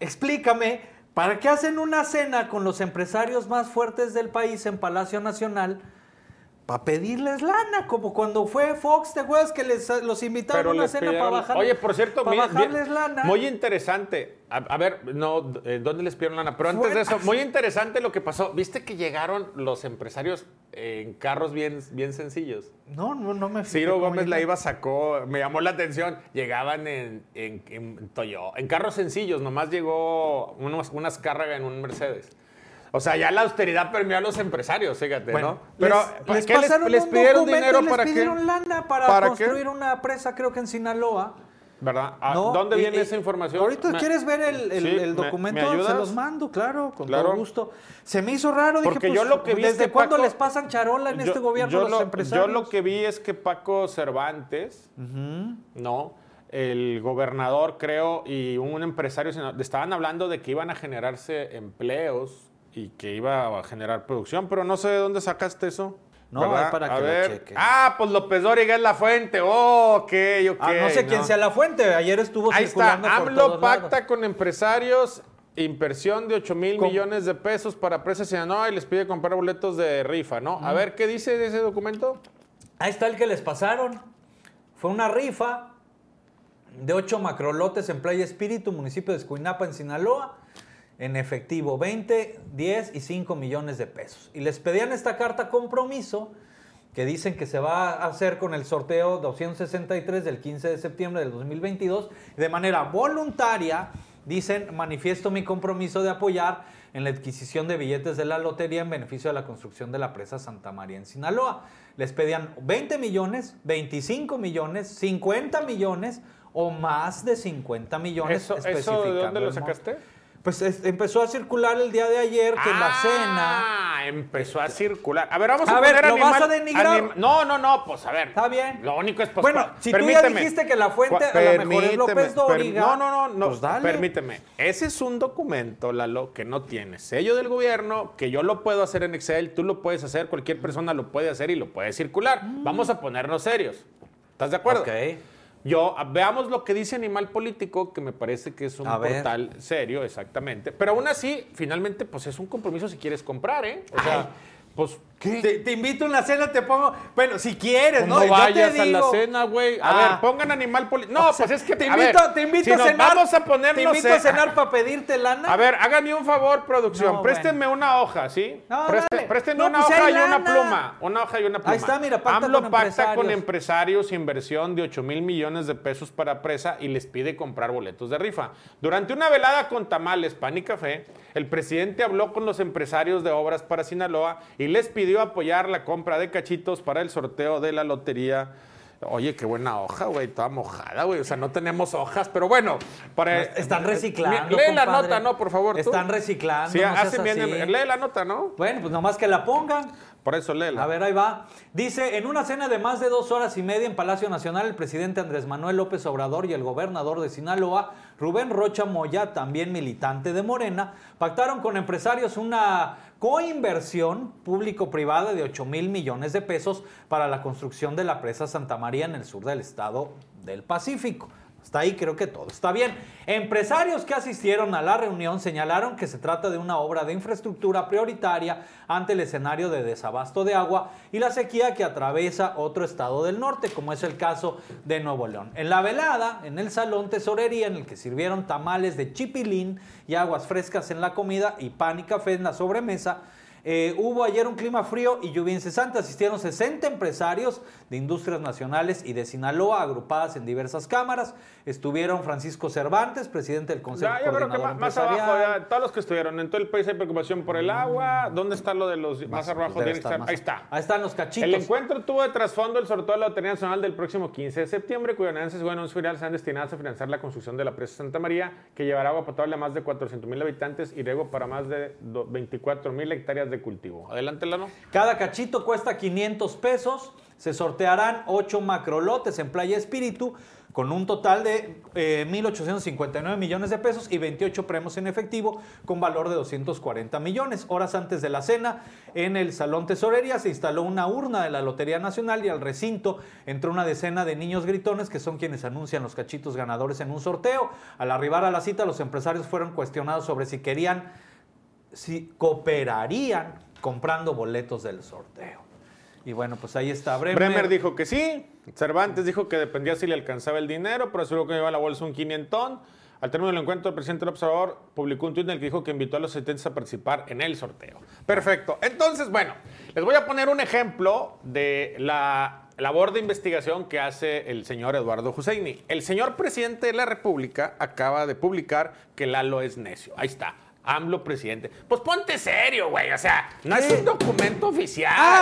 explícame, ¿para qué hacen una cena con los empresarios más fuertes del país en Palacio Nacional? Para pedirles lana, como cuando fue Fox, ¿te acuerdas que les, los invitaron a una cena pidieron- para bajar, Oye, por cierto, para mi- bajarles bien- lana? muy interesante. A, a ver, no, eh, ¿dónde les pidieron lana? Pero antes de eso, muy interesante lo que pasó. ¿Viste que llegaron los empresarios en carros bien, bien sencillos? No, no, no me Ciro Gómez llegaron. Leiva sacó, me llamó la atención, llegaban en, en, en Toyo- en carros sencillos, nomás llegó unos, unas cargas en un Mercedes. O sea, ya la austeridad permeó a los empresarios, fíjate, Bueno, ¿no? Pero, les, les ¿qué les, pasaron les un pidieron dinero les para qué? pidieron lana para, ¿Para qué? construir una presa, creo que en Sinaloa. ¿Verdad? Ah, ¿no? ¿Dónde viene esa información? Ahorita Me- quieres ver el, el- Sí, el ¿me- documento, me se los mando, claro, con Claro. todo gusto. Se me hizo raro, dije, Porque pues, yo lo que vi es ¿desde que cuándo Paco- les pasan charola en Yo- este gobierno yo los lo- empresarios? Yo lo que vi es que Paco Cervantes, ¿no? El gobernador, creo, y un empresario estaban hablando de que iban a generarse empleos y que iba a generar producción, pero no sé de dónde sacaste eso. No, ¿verdad? es para a que lo ver. cheque. Ah, pues López Dóriga es la fuente. Oh, ok, ok. Ah, no sé quién sea la fuente, ayer estuvo Ahí está, circulando por AMLO todos pacta lados. con empresarios inversión de 8 mil millones de pesos para Presa Sinaloa y les pide comprar boletos de rifa, ¿no? A ver, ¿qué dice de ese documento? Ahí está el que les pasaron. Fue una rifa de ocho macrolotes en Playa Espíritu, municipio de Escuinapa, en Sinaloa, en efectivo 20, 10 y 5 millones de pesos. Y les pedían esta carta compromiso que dicen que se va a hacer con el sorteo 263 del 15 de septiembre del 2022. De manera voluntaria, dicen, manifiesto mi compromiso de apoyar en la adquisición de billetes de la lotería en beneficio de la construcción de la presa Santa María en Sinaloa. Les pedían 20 millones, 25 millones, 50 millones o más de 50 millones. ¿Eso, eso de dónde lo sacaste? Pues es- empezó a circular el día de ayer que en la cena... Ah, empezó a circular. A ver, vamos a, A ver, ¿lo animal- vas a denigrar? anim- no, no, no, pues a ver. Está bien. Lo único es pues, Bueno, si tú ya dijiste que la fuente a lo mejor es López Dóriga, No, no, no, no. pues dale. Permíteme. Ese es un documento, Lalo, que no tiene sello del gobierno, que yo lo puedo hacer en Excel, tú lo puedes hacer, cualquier persona lo puede hacer y lo puede circular. Vamos a ponernos serios. ¿Estás de acuerdo? Mm. Ok. Yo, a- veamos lo que dice Animal Político, que me parece que es un A ver. portal serio, exactamente. Pero aún así, finalmente, pues es un compromiso si quieres comprar, ¿eh? O sea, pues, ¿qué? Te, te invito a una cena, te pongo. Bueno, si quieres, no ¿no? Yo te vayas a la cena, güey. A Ah. ver, pongan Animal Político. No, O sea, pues es que te a invito, ver, te invito si a cenar. Vamos a ponernos Te invito a cenar para pedirte lana. A ver, háganme un favor, producción. No, Préstenme una hoja, ¿sí? No, dale. préstenme No, una pues hoja y una pluma. Una hoja y una pluma. Ahí está, mira, pacta AMLO con pacta empresarios. con empresarios inversión de 8 mil millones de pesos para presa y les pide comprar boletos de rifa. Durante una velada con tamales, pan y café, el presidente habló con los empresarios de obras para Sinaloa y les pidió apoyar la compra de cachitos para el sorteo de la lotería. Oye, qué buena hoja, güey, toda mojada, güey. O sea, no tenemos hojas, pero bueno, para Están reciclando. Lee la nota, ¿no? Por favor. tú. Están reciclando. Sí, no hacen bien. así. Lee la nota, ¿no? Bueno, pues nomás que la pongan. Por eso léela. A ver, ahí va. Dice, en una cena de más de dos horas y media en Palacio Nacional, el presidente Andrés Manuel López Obrador y el gobernador de Sinaloa, Rubén Rocha Moya, también militante de Morena, pactaron con empresarios una coinversión público-privada de 8 mil millones de pesos para la construcción de la presa Santa María en el sur del estado del Pacífico. Hasta ahí creo que todo está bien. Empresarios que asistieron a la reunión señalaron que se trata de una obra de infraestructura prioritaria ante el escenario de desabasto de agua y la sequía que atraviesa otro estado del norte, como es el caso de Nuevo León. En la velada, en el salón tesorería, en el que sirvieron tamales de chipilín y aguas frescas en la comida y pan y café en la sobremesa, eh, hubo ayer un clima frío y lluvia incesante. Asistieron 60 empresarios de industrias nacionales y de Sinaloa, agrupadas en diversas cámaras. Estuvieron Francisco Cervantes, presidente del Consejo Ya, yo creo que más, más abajo, ya, todos los que estuvieron, en todo el país hay preocupación por el agua. ¿Dónde está lo de los más, abajo? Tiene que estar más- Ahí está. Ahí están los cachitos. El encuentro tuvo de trasfondo el sorteo de la Lotería Nacional del próximo 15 de septiembre, cuyos ganancias y buenos finales serán destinadas a financiar la construcción de la presa Santa María, que llevará agua potable a más de 400 mil habitantes y riego para más de 24 mil hectáreas de cultivo. Adelante, Lano. Cada cachito cuesta 500 pesos. Se sortearán 8 macrolotes en Playa Espíritu con un total de eh, 1.859 millones de pesos y 28 premios en efectivo con valor de 240 millones. Horas antes de la cena, en el Salón Tesorería se instaló una urna de la Lotería Nacional y al recinto entró una decena de niños gritones que son quienes anuncian los cachitos ganadores en un sorteo. Al arribar a la cita, los empresarios fueron cuestionados sobre si querían, si cooperarían comprando boletos del sorteo. Y bueno, pues ahí está Bremer. Bremer dijo que sí. Cervantes dijo que dependía si le alcanzaba el dinero, pero aseguró que llevaba la bolsa un quinientón. Al término del encuentro, el presidente del observador publicó un tuit en el que dijo que invitó a los asistentes a participar en el sorteo. Perfecto. Entonces, bueno, les voy a poner un ejemplo de la labor de investigación que hace el señor Eduardo Husseini. El señor presidente de la República acaba de publicar que Lalo es necio. Ahí está. AMLO presidente. Pues ponte serio, güey. O sea, no es un documento oficial. Ah,